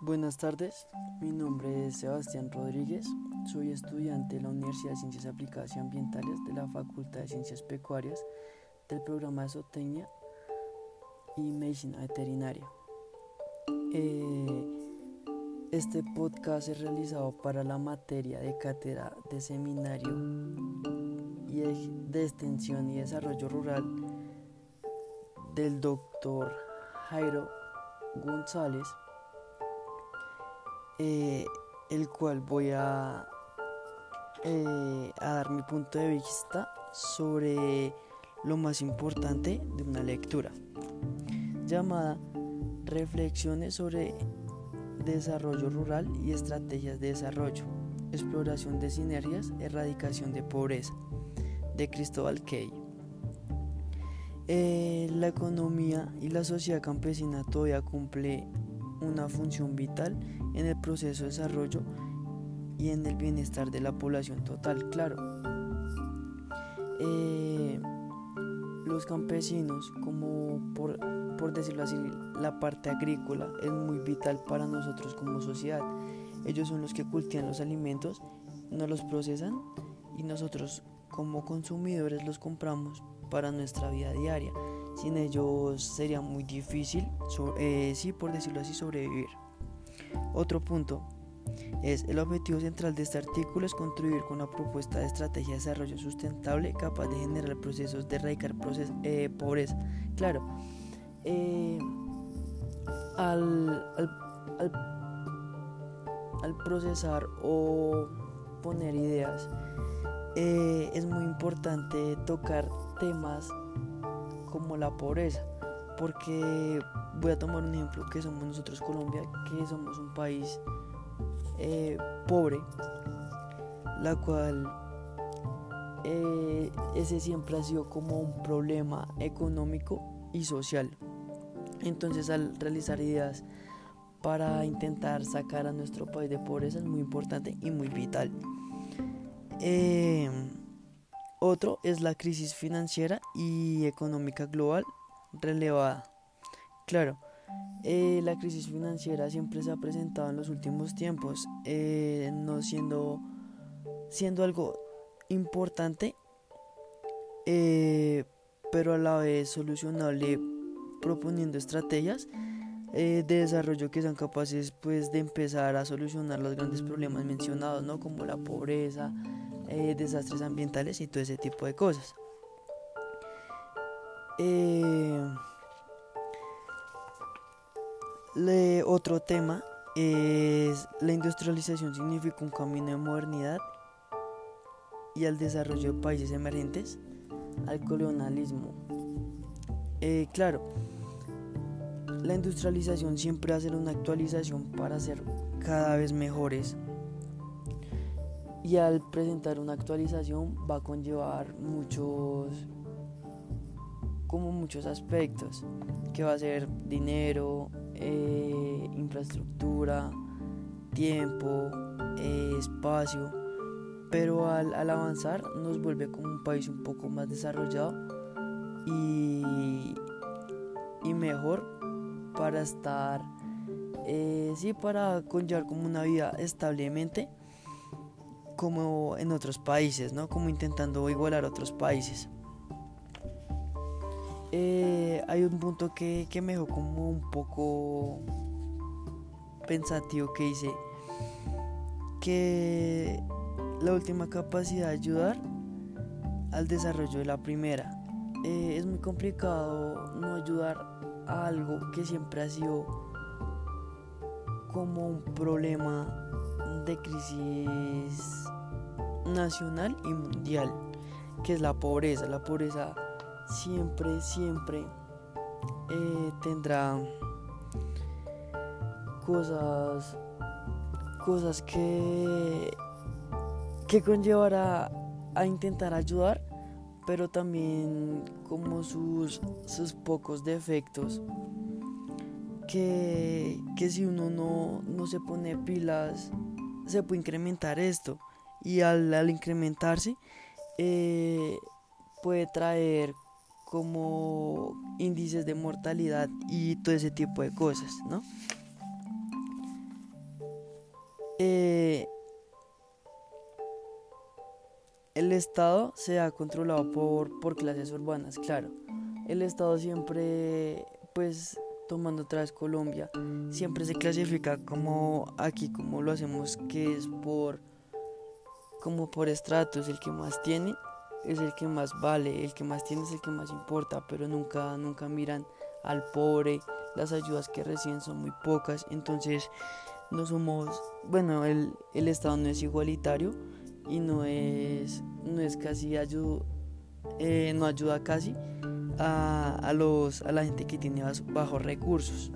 Buenas tardes, mi nombre es Sebastián Rodríguez, soy estudiante de la Universidad de Ciencias Aplicadas y Ambientales de la Facultad de Ciencias Pecuarias del programa de Zootecnia y Medicina Veterinaria. Eh, este podcast es realizado para la materia de cátedra de seminario y de extensión y desarrollo rural del doctor Jairo González eh, el cual voy a, eh, a dar mi punto de vista sobre lo más importante de una lectura, llamada Reflexiones sobre desarrollo rural y estrategias de desarrollo, exploración de sinergias, erradicación de pobreza, de Cristóbal Key. Eh, la economía y la sociedad campesina todavía cumple una función vital en el proceso de desarrollo y en el bienestar de la población total, claro. Eh, los campesinos, como por, por decirlo así, la parte agrícola es muy vital para nosotros como sociedad. Ellos son los que cultivan los alimentos, nos los procesan y nosotros como consumidores los compramos para nuestra vida diaria. Sin ellos sería muy difícil, eh, sí, por decirlo así, sobrevivir. Otro punto es el objetivo central de este artículo es contribuir con una propuesta de estrategia de desarrollo sustentable capaz de generar procesos de erradicar eh, pobreza. Claro, eh, al, procesar o poner ideas, es muy importante tocar temas como la pobreza, porque voy a tomar un ejemplo que somos nosotros Colombia, que somos un país eh, pobre, la cual eh, ese siempre ha sido como un problema económico y social. Entonces al realizar ideas para intentar sacar a nuestro país de pobreza es muy importante y muy vital. Eh, otro es la crisis financiera y económica global relevada. Claro, eh, la crisis financiera siempre se ha presentado en los últimos tiempos, eh, no siendo, siendo algo importante, eh, pero a la vez solucionable proponiendo estrategias de desarrollo que sean capaces pues de empezar a solucionar los grandes problemas mencionados, ¿no? como la pobreza, eh, desastres ambientales y todo ese tipo de cosas. Eh, otro tema es la industrialización significa un camino de modernidad y al desarrollo de países emergentes al colonialismo. Eh, claro, la industrialización siempre hace una actualización para ser cada vez mejores y al presentar una actualización va a conllevar muchos como muchos aspectos que va a ser dinero eh, infraestructura tiempo eh, espacio pero al, avanzar nos vuelve como un país un poco más desarrollado y, y mejor para estar eh, sí para conllevar como una vida establemente como en otros países, ¿no? Como intentando igualar a otros países. Eh, hay un punto que, que me dejó como un poco pensativo que dice que la última capacidad de ayudar al desarrollo de la primera. Eh, es muy complicado no ayudar a algo que siempre ha sido como un problema de crisis nacional y mundial, que es la pobreza. La pobreza siempre, siempre eh, tendrá cosas, cosas que, que conllevará a intentar ayudar, pero también como sus, sus pocos defectos. Que, que si uno no, no se pone pilas, se puede incrementar esto y al, incrementarse eh, puede traer como índices de mortalidad y todo ese tipo de cosas, ¿no? Eh, el Estado se ha controlado por, por clases urbanas, claro. El Estado siempre, pues, tomando otra vez Colombia, siempre se clasifica como aquí, como lo hacemos, que es por como por estratos, el que más tiene es el que más vale, el que más tiene es el que más importa, pero nunca, nunca miran al pobre, las ayudas que reciben son muy pocas, entonces no somos, bueno, el, el Estado no es igualitario y no es, no es casi ayuda, eh, no ayuda casi a, a, los, a la gente que tiene bajos recursos.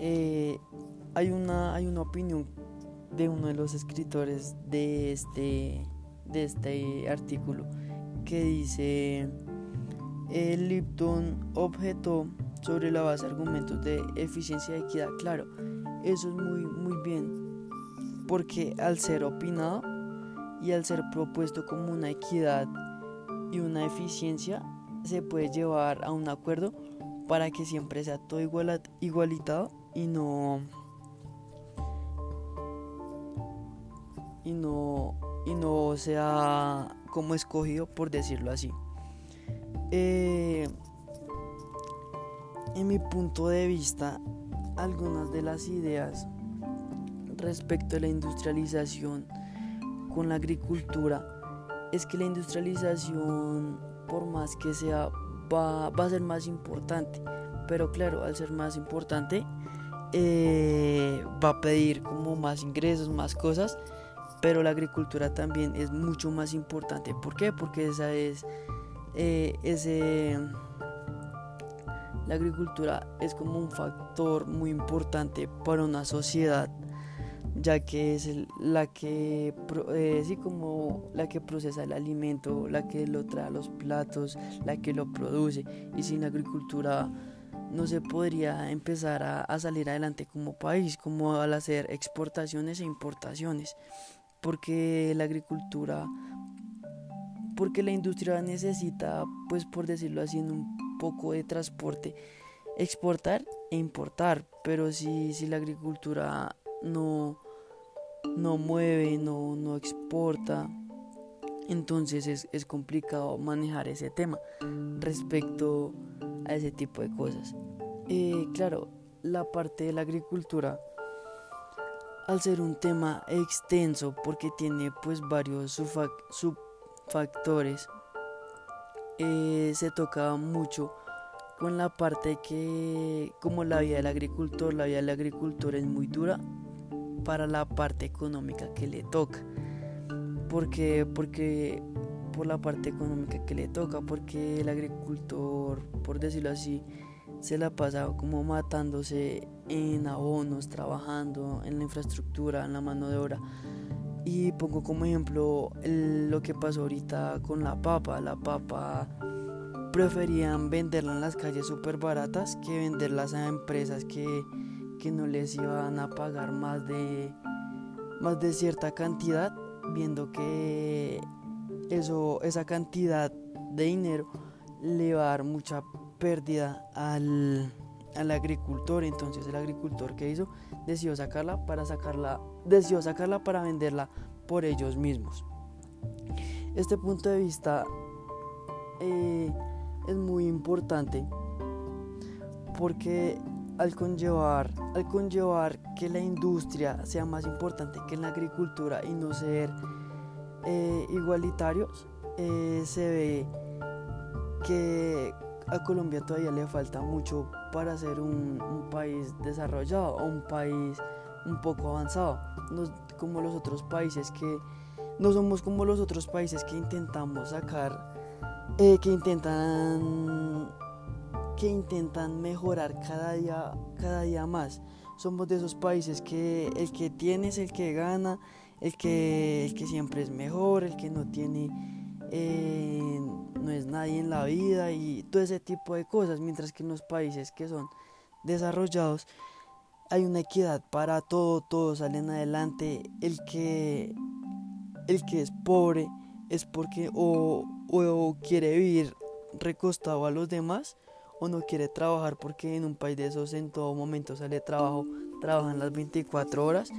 Eh, hay, una, hay una opinión de uno de los escritores de este, de este artículo que dice el Lipton objetó sobre la base de argumentos de eficiencia y equidad. Claro, eso es muy, muy bien, porque al ser opinado y al ser propuesto como una equidad y una eficiencia, se puede llevar a un acuerdo para que siempre sea todo igualitado y no y no y no sea como escogido por decirlo así. Eh, en mi punto de vista, algunas de las ideas respecto a la industrialización con la agricultura es que la industrialización, por más que sea, va, a ser más importante. Pero claro, al ser más importante, eh, va a pedir como más ingresos, más cosas. Pero la agricultura también es mucho más importante. ¿Por qué? Porque esa es eh, ese la agricultura es como un factor muy importante para una sociedad ya que es la que eh, como la que procesa el alimento, la que lo trae a los platos, la que lo produce y sin agricultura no se podría empezar a, a salir adelante como país, como al hacer exportaciones e importaciones, porque la agricultura porque la industria necesita, pues por decirlo así, un poco de transporte, exportar e importar, pero si, si la agricultura no, no mueve, no, no exporta, entonces es, es, complicado manejar ese tema respecto a ese tipo de cosas. Eh, claro, la parte de la agricultura, al ser un tema extenso, porque tiene pues varios sub, sub factores eh, se toca mucho con la parte que como la vida del agricultor la vida del agricultor es muy dura para la parte económica que le toca. Porque porque por la parte económica que le toca porque el agricultor por decirlo así se la pasa como matándose en abonos trabajando en la infraestructura en la mano de obra y pongo como ejemplo lo que pasó ahorita con la papa. La papa preferían venderla en las calles súper baratas que venderlas a empresas que, que, no les iban a pagar más de, más de cierta cantidad, viendo que eso, esa cantidad de dinero le va a dar mucha pérdida al, al agricultor. Entonces el agricultor que hizo decidió sacarla para sacarla decidió sacarla para venderla por ellos mismos. Este punto de vista eh, es muy importante porque al conllevar, al conllevar que la industria sea más importante que la agricultura y no ser eh, igualitarios, eh, se ve que a Colombia todavía le falta mucho para ser un, país desarrollado o un país un poco avanzado, no como los otros países que no somos como los otros países que intentamos sacar, eh, que intentan que intentan mejorar cada día, cada día más. Somos de esos países que el que tiene es el que gana, el que, el que siempre es mejor, el que no tiene eh, no es nadie en la vida y todo ese tipo de cosas, mientras que en los países que son desarrollados hay una equidad para todo, todos salen adelante. El que, el que es pobre es porque o, o quiere vivir recostado a los demás o no quiere trabajar porque en un país de esos en todo momento sale trabajo, trabajan las 24 horas,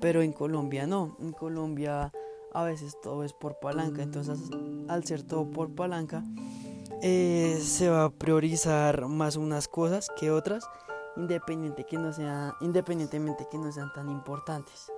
pero en Colombia no, en Colombia a veces todo es por palanca. Entonces, al ser todo por palanca, eh, se va a priorizar más unas cosas que otras, independiente que no sea, independientemente que no sean tan importantes.